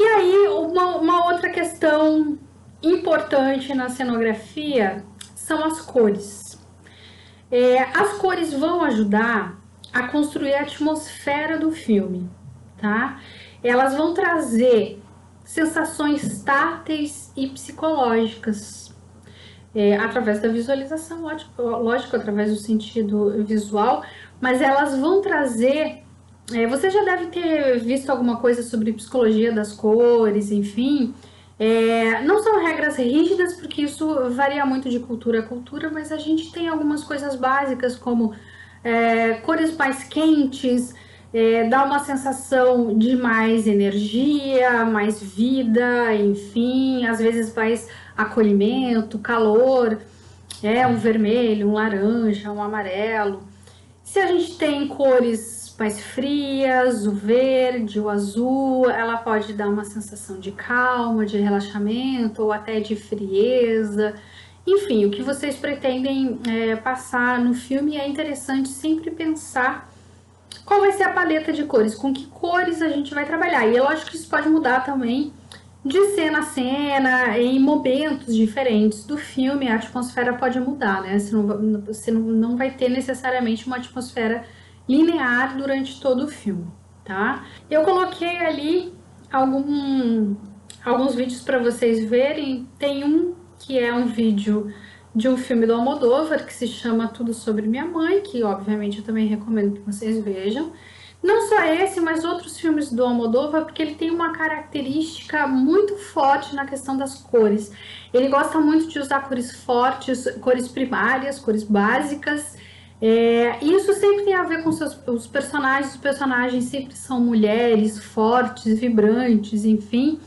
E aí, uma, uma outra questão importante na cenografia são as cores. É, as cores vão ajudar a construir a atmosfera do filme, tá? Elas vão trazer sensações táteis e psicológicas é, através da visualização, lógico, através do sentido visual, mas elas vão trazer. É, você já deve ter visto alguma coisa sobre psicologia das cores, enfim. É, não são regras rígidas, porque isso varia muito de cultura a cultura, mas a gente tem algumas coisas básicas, como é, cores mais quentes, é, dá uma sensação de mais energia, mais vida, enfim, às vezes mais acolhimento, calor, é um vermelho, um laranja, um amarelo. Se a gente tem cores mais frias, o verde, o azul, ela pode dar uma sensação de calma, de relaxamento ou até de frieza. Enfim, o que vocês pretendem é, passar no filme é interessante sempre pensar qual vai ser a paleta de cores, com que cores a gente vai trabalhar. E é lógico que isso pode mudar também de cena a cena, em momentos diferentes do filme, a atmosfera pode mudar, né? Você não, você não vai ter necessariamente uma atmosfera linear durante todo o filme, tá? Eu coloquei ali algum, alguns vídeos para vocês verem. Tem um que é um vídeo de um filme do Almodóvar que se chama Tudo Sobre Minha Mãe, que obviamente eu também recomendo que vocês vejam. Não só esse, mas outros filmes do Almodóvar, porque ele tem uma característica muito forte na questão das cores. Ele gosta muito de usar cores fortes, cores primárias, cores básicas. É, isso sempre tem a ver com seus, os personagens. Os personagens sempre são mulheres fortes, vibrantes, enfim.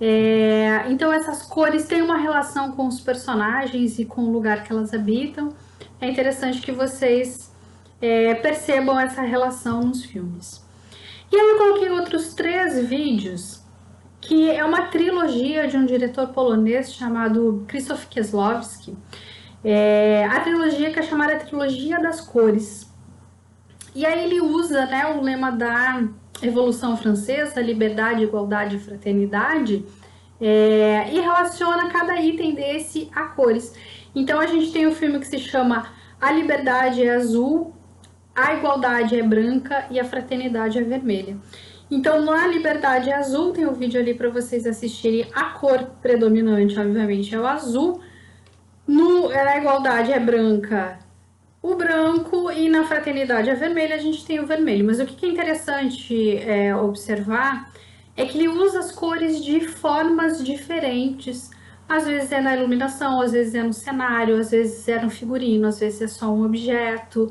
É, então essas cores têm uma relação com os personagens e com o lugar que elas habitam. É interessante que vocês é, percebam essa relação nos filmes. E aí eu coloquei outros três vídeos, que é uma trilogia de um diretor polonês chamado Krzysztof Kieslowski. É, a trilogia que é chamada Trilogia das Cores. E aí ele usa né, o lema da Revolução Francesa, liberdade, igualdade e fraternidade, é, e relaciona cada item desse a cores. Então a gente tem o um filme que se chama A Liberdade é Azul, A Igualdade é Branca e A Fraternidade é Vermelha. Então na Liberdade é Azul, tem um vídeo ali para vocês assistirem, a cor predominante, obviamente, é o azul. No, na Igualdade é branca, o branco e na fraternidade a vermelha a gente tem o vermelho. Mas o que é interessante é, observar é que ele usa as cores de formas diferentes. Às vezes é na iluminação, às vezes é no cenário, às vezes é no figurino, às vezes é só um objeto.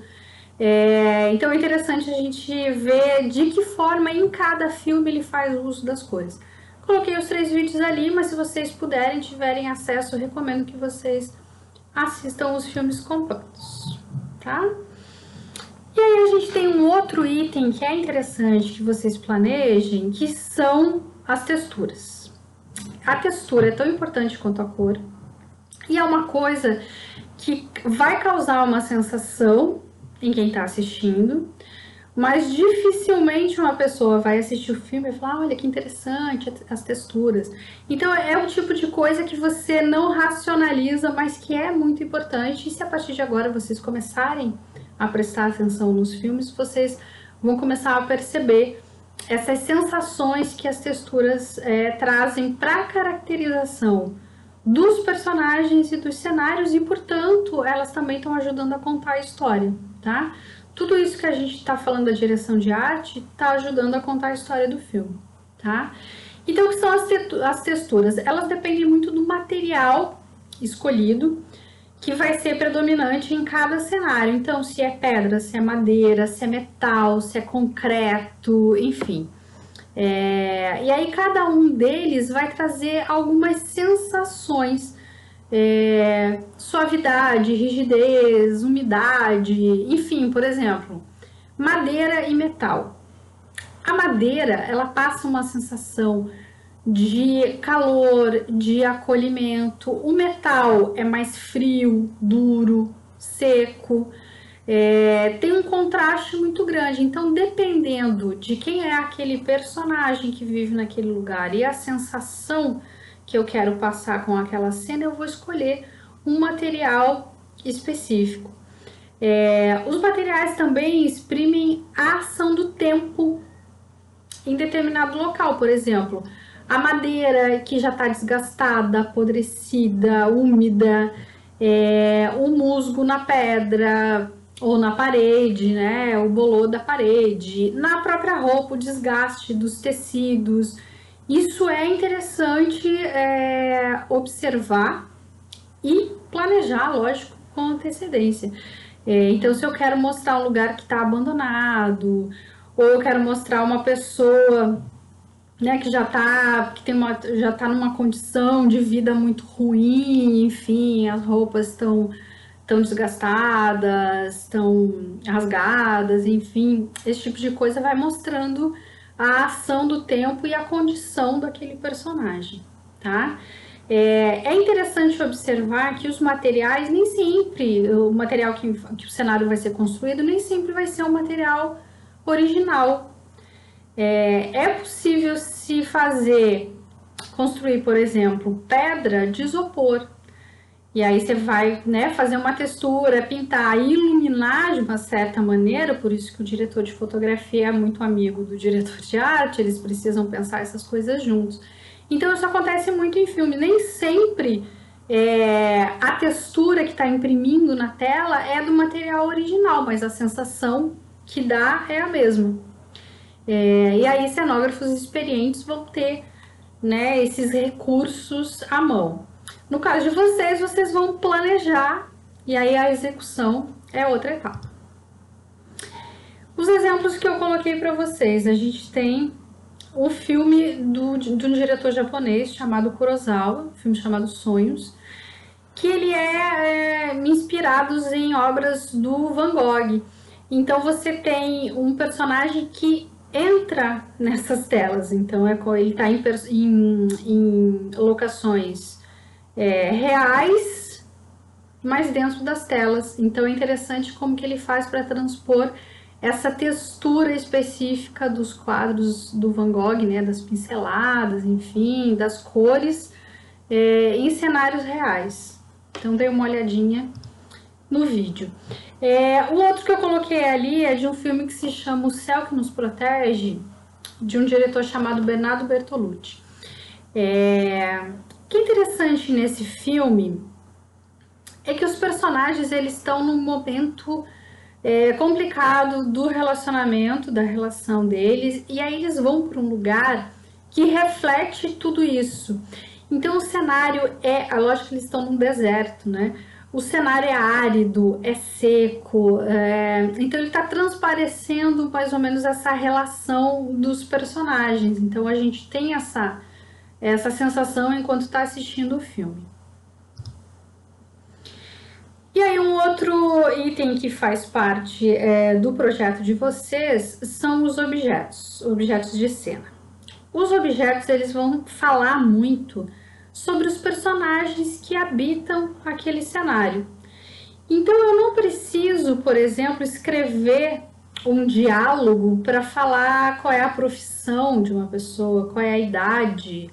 É, então é interessante a gente ver de que forma em cada filme ele faz uso das cores. Coloquei os três vídeos ali, mas se vocês puderem, tiverem acesso, recomendo que vocês assistam os filmes completos tá? E aí a gente tem um outro item que é interessante que vocês planejem, que são as texturas. A textura é tão importante quanto a cor, e é uma coisa que vai causar uma sensação em quem está assistindo, mas dificilmente uma pessoa vai assistir o filme e falar, olha que interessante as texturas. Então é o tipo de coisa que você não racionaliza, mas que é muito importante. E se a partir de agora vocês começarem a prestar atenção nos filmes, vocês vão começar a perceber essas sensações que as texturas é, trazem para a caracterização dos personagens e dos cenários e, portanto, elas também estão ajudando a contar a história, tá? Tudo isso que a gente está falando da direção de arte está ajudando a contar a história do filme, tá? Então, o que são as texturas? Elas dependem muito do material escolhido, que vai ser predominante em cada cenário. Então, se é pedra, se é madeira, se é metal, se é concreto, enfim. É... E aí, cada um deles vai trazer algumas sensações é, suavidade, rigidez, umidade, enfim, por exemplo, madeira e metal. A madeira, ela passa uma sensação de calor, de acolhimento. O metal é mais frio, duro, seco. é, tem um contraste muito grande. Então, dependendo de quem é aquele personagem que vive naquele lugar e a sensação que eu quero passar com aquela cena, eu vou escolher um material específico. É, os materiais também exprimem a ação do tempo em determinado local, por exemplo, a madeira que já está desgastada, apodrecida, úmida, é, o musgo na pedra ou na parede, né, o bolor da parede, na própria roupa, o desgaste dos tecidos. Isso é interessante é, observar e planejar, lógico, com antecedência. É, então, se eu quero mostrar um lugar que está abandonado, ou eu quero mostrar uma pessoa né, que já está que tem uma já tá numa condição de vida muito ruim, enfim, as roupas estão tão desgastadas, estão rasgadas, enfim, esse tipo de coisa vai mostrando a ação do tempo e a condição daquele personagem, tá? É, é, interessante observar que os materiais, nem sempre, o material que, que, o cenário vai ser construído, nem sempre vai ser um material original. É, é possível se fazer, construir, por exemplo, pedra de isopor. E aí você vai né, fazer uma textura, pintar, iluminar de uma certa maneira, por isso que o diretor de fotografia é muito amigo do diretor de arte, eles precisam pensar essas coisas juntos. Então isso acontece muito em filme. Nem sempre é, a textura que está imprimindo na tela é do material original, mas a sensação que dá é a mesma. É, e aí cenógrafos experientes vão ter né, esses recursos à mão. No caso de vocês, vocês vão planejar e aí a execução é outra etapa. Os exemplos que eu coloquei para vocês, a gente tem o filme do, de um diretor japonês chamado Kurosawa, um filme chamado Sonhos, que ele é, é inspirados em obras do Van Gogh. Então você tem um personagem que entra nessas telas, então é ele está em, em, em, locações é, reais, mas dentro das telas. Então é interessante como que ele faz para transpor essa textura específica dos quadros do Van Gogh, né, das pinceladas, enfim, das cores é, em cenários reais. Então dei uma olhadinha no vídeo. É, o outro que eu coloquei ali é de um filme que se chama O Céu que Nos Protege, de um diretor chamado Bernardo Bertolucci. É, que é interessante nesse filme é que os personagens eles estão num momento é, complicado do relacionamento, da relação deles, e aí eles vão para um lugar que reflete tudo isso. Então o cenário é, a lógica que eles estão num deserto, né? O cenário é árido, é seco, é... então ele está transparecendo mais ou menos essa relação dos personagens. Então a gente tem essa essa sensação enquanto está assistindo o filme. E aí, um outro item que faz parte é, do projeto de vocês são os objetos, objetos de cena. Os objetos, eles vão falar muito sobre os personagens que habitam aquele cenário. Então, eu não preciso, por exemplo, escrever um diálogo para falar qual é a profissão de uma pessoa, qual é a idade,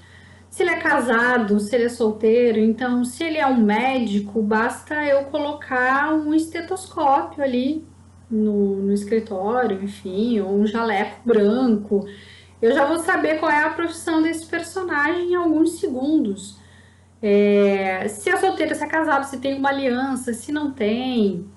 se ele é casado, se ele é solteiro. Então, se ele é um médico, basta eu colocar um estetoscópio ali no, no escritório, enfim, ou um jaleco branco. Eu já vou saber qual é a profissão desse personagem em alguns segundos. É, se é solteiro, se é casado, se tem uma aliança, se não tem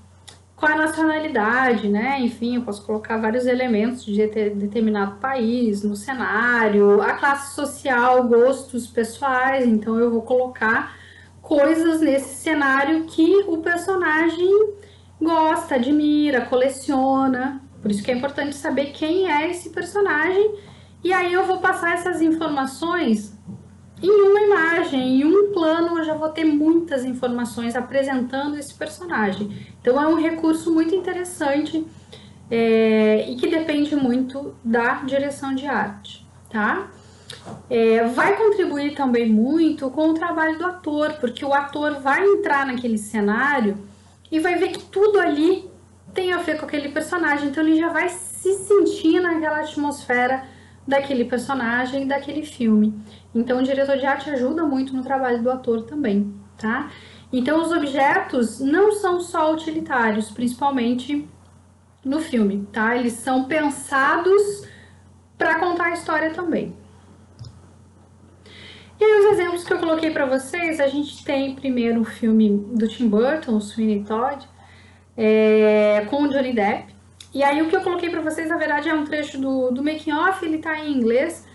qual a nacionalidade, né? Enfim, eu posso colocar vários elementos de determinado país no cenário, a classe social, gostos pessoais, então eu vou colocar coisas nesse cenário que o personagem gosta, admira, coleciona. Por isso que é importante saber quem é esse personagem. E aí eu vou passar essas informações em uma imagem, em um plano, eu já vou ter muitas informações apresentando esse personagem. Então, é um recurso muito interessante é, e que depende muito da direção de arte, tá? É, vai contribuir também muito com o trabalho do ator, porque o ator vai entrar naquele cenário e vai ver que tudo ali tem a ver com aquele personagem, então ele já vai se sentir naquela atmosfera daquele personagem, daquele filme. Então o diretor de arte ajuda muito no trabalho do ator também, tá? Então os objetos não são só utilitários, principalmente no filme, tá? Eles são pensados para contar a história também. E aí os exemplos que eu coloquei para vocês, a gente tem primeiro o filme do Tim Burton, Sweeney Todd, é, com o Johnny Depp. E aí o que eu coloquei para vocês, na verdade, é um trecho do, do making off, ele tá em inglês,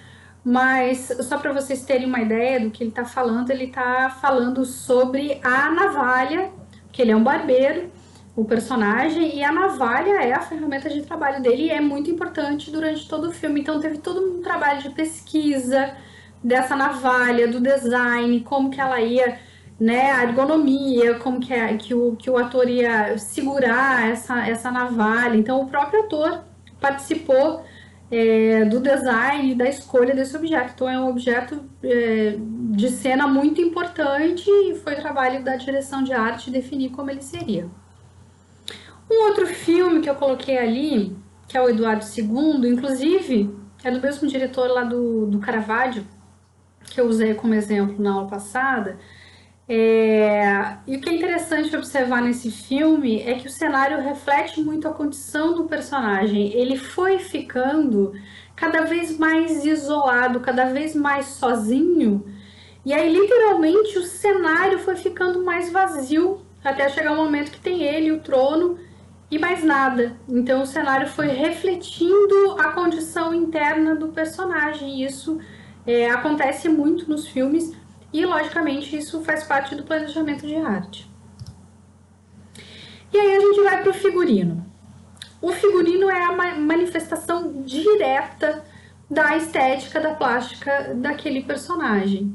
mas só para vocês terem uma ideia do que ele tá falando, ele tá falando sobre a navalha, que ele é um barbeiro, o personagem, e a navalha é a ferramenta de trabalho dele e é muito importante durante todo o filme. Então teve todo um trabalho de pesquisa dessa navalha, do design, como que ela ia, né, a ergonomia, como que, é, que, o, que o ator ia segurar essa, essa navalha. Então o próprio ator participou é, do design, da escolha desse objeto. Então é um objeto é, de cena muito importante e foi trabalho da direção de arte definir como ele seria. Um outro filme que eu coloquei ali, que é o Eduardo II, inclusive é do mesmo diretor lá do, do Caravaggio, que eu usei como exemplo na aula passada. É... E o que é interessante observar nesse filme é que o cenário reflete muito a condição do personagem. Ele foi ficando cada vez mais isolado, cada vez mais sozinho. E aí, literalmente, o cenário foi ficando mais vazio até chegar o um momento que tem ele, o trono e mais nada. Então o cenário foi refletindo a condição interna do personagem. Isso é, acontece muito nos filmes e, logicamente, isso faz parte do planejamento de arte. E aí a gente vai para o figurino. O figurino é a manifestação direta da estética da plástica daquele personagem.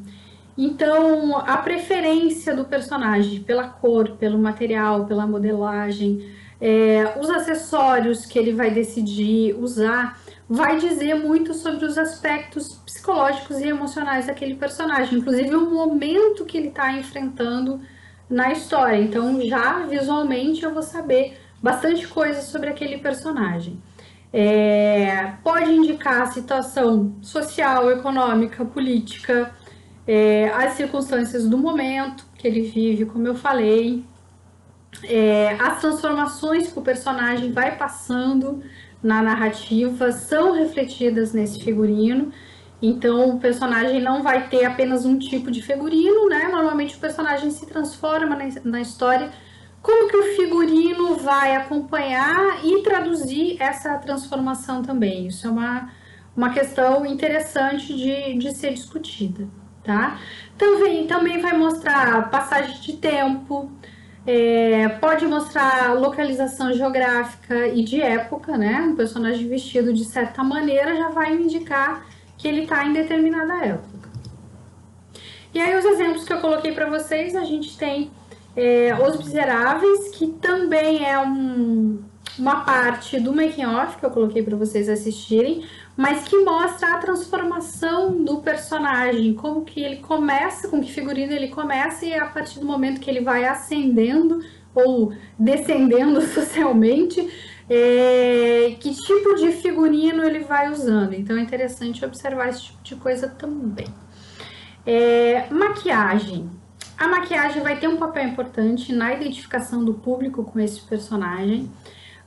Então, a preferência do personagem pela cor, pelo material, pela modelagem, é, os acessórios que ele vai decidir usar, vai dizer muito sobre os aspectos psicológicos e emocionais daquele personagem, inclusive o momento que ele está enfrentando na história. Então, já visualmente eu vou saber bastante coisa sobre aquele personagem. É, pode indicar a situação social, econômica, política, é, as circunstâncias do momento que ele vive, como eu falei, é, as transformações que o personagem vai passando na narrativa são refletidas nesse figurino. Então o personagem não vai ter apenas um tipo de figurino, né? Normalmente o personagem se transforma na, história. Como que o figurino vai acompanhar e traduzir essa transformação também? Isso é uma, uma questão interessante de, de ser discutida, tá? Também, também vai mostrar passagem de tempo, é, pode mostrar localização geográfica e de época, né? Um personagem vestido de certa maneira já vai indicar que ele está em determinada época. E aí os exemplos que eu coloquei para vocês, a gente tem é, Os Miseráveis, que também é um, uma parte do making off que eu coloquei para vocês assistirem, mas que mostra a transformação do personagem, como que ele começa, com que figurino ele começa e a partir do momento que ele vai ascendendo ou descendendo socialmente, é, que tipo de figurino ele vai usando. Então é interessante observar esse tipo de coisa também. É, maquiagem. A maquiagem vai ter um papel importante na identificação do público com esse personagem.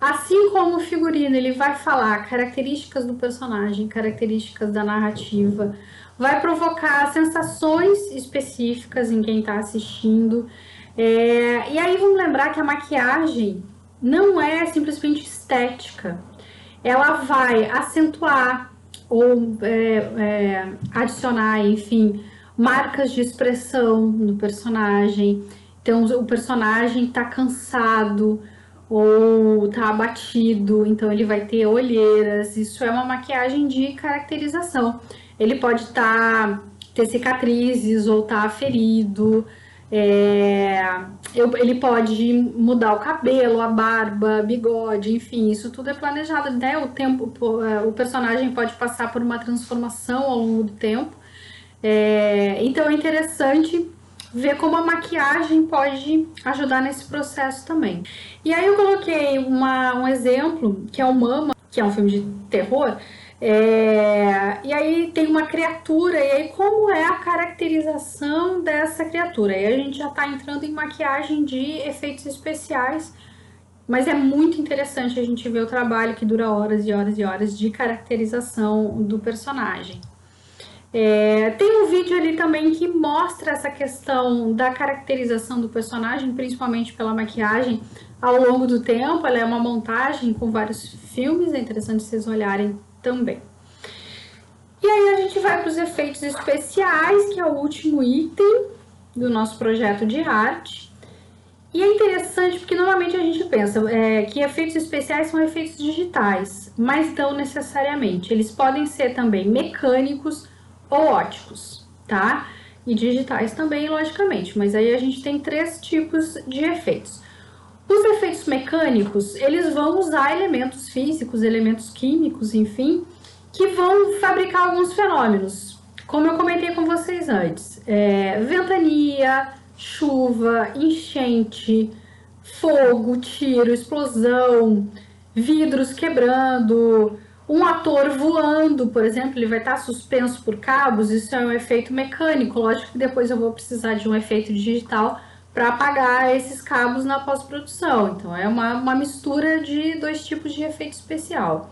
Assim como o figurino, ele vai falar características do personagem, características da narrativa, vai provocar sensações específicas em quem está assistindo. É, e aí vamos lembrar que a maquiagem não é simplesmente estética, ela vai acentuar ou é, é, adicionar, enfim, marcas de expressão no personagem. Então o personagem está cansado, ou tá abatido, então ele vai ter olheiras. Isso é uma maquiagem de caracterização. Ele pode tá, ter cicatrizes ou tá ferido. É, eu, ele pode mudar o cabelo, a barba, bigode, enfim, isso tudo é planejado, né? O tempo, é, o personagem pode passar por uma transformação ao longo do tempo. É, então é interessante ver como a maquiagem pode ajudar nesse processo também. E aí eu coloquei uma, um exemplo, que é o Mama, que é um filme de terror, é, e aí tem uma criatura, e aí como é a caracterização dessa criatura? E aí a gente já está entrando em maquiagem de efeitos especiais, mas é muito interessante a gente ver o trabalho que dura horas e horas e horas de caracterização do personagem. É, tem um vídeo ali também que mostra essa questão da caracterização do personagem, principalmente pela maquiagem, ao longo do tempo. Ela é uma montagem com vários filmes, é interessante vocês olharem também. E aí a gente vai para os efeitos especiais, que é o último item do nosso projeto de arte. E é interessante porque normalmente a gente pensa é, que efeitos especiais são efeitos digitais, mas não necessariamente. Eles podem ser também mecânicos ou óticos, tá? E digitais também, logicamente. Mas aí a gente tem três tipos de efeitos. Os efeitos mecânicos, eles vão usar elementos físicos, elementos químicos, enfim, que vão fabricar alguns fenômenos. Como eu comentei com vocês antes, é, ventania, chuva, enchente, fogo, tiro, explosão, vidros quebrando, um ator voando, por exemplo, ele vai estar suspenso por cabos, isso é um efeito mecânico. Lógico que depois eu vou precisar de um efeito digital para apagar esses cabos na pós-produção. Então é uma, uma mistura de dois tipos de efeito especial.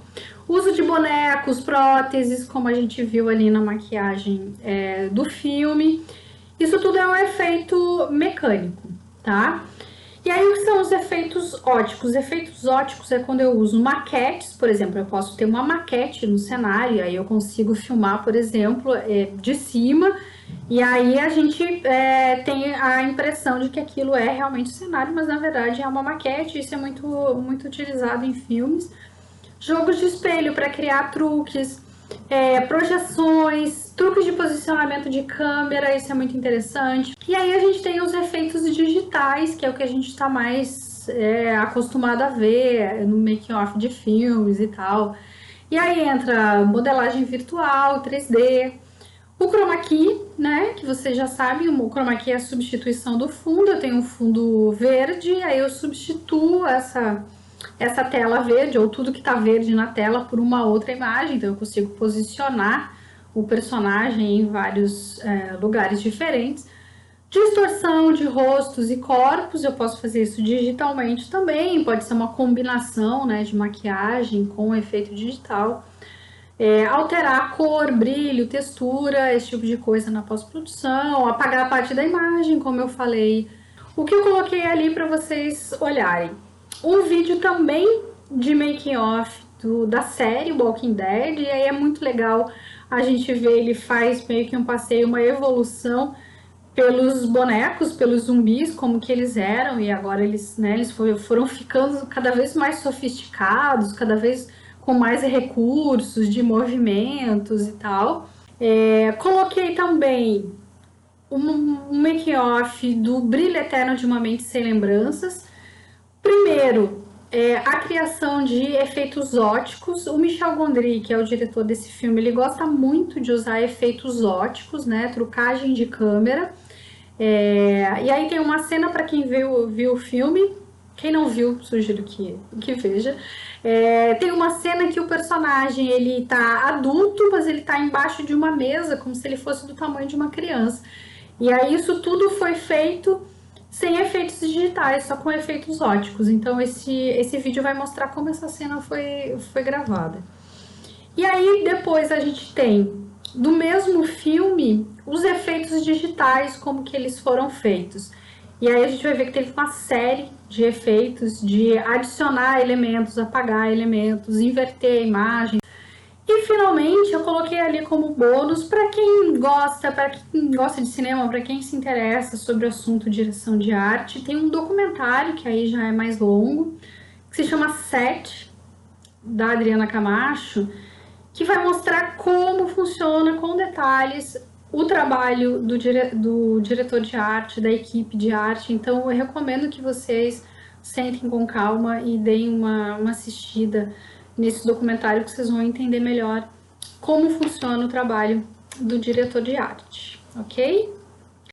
Uso de bonecos, próteses, como a gente viu ali na maquiagem é, do filme. Isso tudo é um efeito mecânico, tá? E aí, o que são os efeitos óticos? Efeitos óticos é quando eu uso maquetes, por exemplo, eu posso ter uma maquete no cenário, aí eu consigo filmar, por exemplo, é, de cima e aí a gente é, tem a impressão de que aquilo é realmente cenário, mas na verdade é uma maquete, isso é muito, muito utilizado em filmes. Jogos de espelho para criar truques, é, projeções, truques de posicionamento de câmera, isso é muito interessante. E aí a gente tem os efeitos digitais, que é o que a gente está mais é, acostumado a ver no making-off de filmes e tal. E aí entra modelagem virtual, 3D, o chroma key, né, que vocês já sabem, o chroma key é a substituição do fundo. Eu tenho um fundo verde, aí eu substituo essa essa tela verde ou tudo que está verde na tela por uma outra imagem, então eu consigo posicionar o personagem em vários é, lugares diferentes. Distorção de rostos e corpos, eu posso fazer isso digitalmente também, pode ser uma combinação né, de maquiagem com efeito digital é, alterar cor, brilho, textura, esse tipo de coisa na pós-produção, apagar a parte da imagem, como eu falei. O que eu coloquei ali para vocês olharem. Um vídeo também de making off da série Walking Dead, e aí é muito legal a gente ver, ele faz meio que um passeio, uma evolução pelos bonecos, pelos zumbis, como que eles eram, e agora eles, né, eles foram ficando cada vez mais sofisticados, cada vez com mais recursos de movimentos e tal. É, coloquei também um, um make-off do Brilho Eterno de uma Mente Sem Lembranças. Primeiro, é, a criação de efeitos óticos. O Michel Gondry, que é o diretor desse filme, ele gosta muito de usar efeitos óticos, né? Trucagem de câmera. É, e aí tem uma cena para quem viu, viu o filme. Quem não viu, sugiro que, que veja. É, tem uma cena que o personagem ele tá adulto, mas ele tá embaixo de uma mesa, como se ele fosse do tamanho de uma criança. E aí isso tudo foi feito sem efeitos digitais, só com efeitos óticos. Então esse, esse vídeo vai mostrar como essa cena foi, foi gravada. E aí depois a gente tem do mesmo filme os efeitos digitais, como que eles foram feitos. E aí a gente vai ver que teve uma série de efeitos de adicionar elementos, apagar elementos, inverter a imagem. E finalmente eu coloquei ali como bônus para quem gosta, para quem gosta de cinema, para quem se interessa sobre o assunto direção de arte, tem um documentário que aí já é mais longo, que se chama Set da Adriana Camacho, que vai mostrar como funciona com detalhes o trabalho do, dire... do diretor de arte, da equipe de arte. Então, eu recomendo que vocês sentem com calma e deem uma, uma assistida nesse documentário que vocês vão entender melhor como funciona o trabalho do diretor de arte, ok?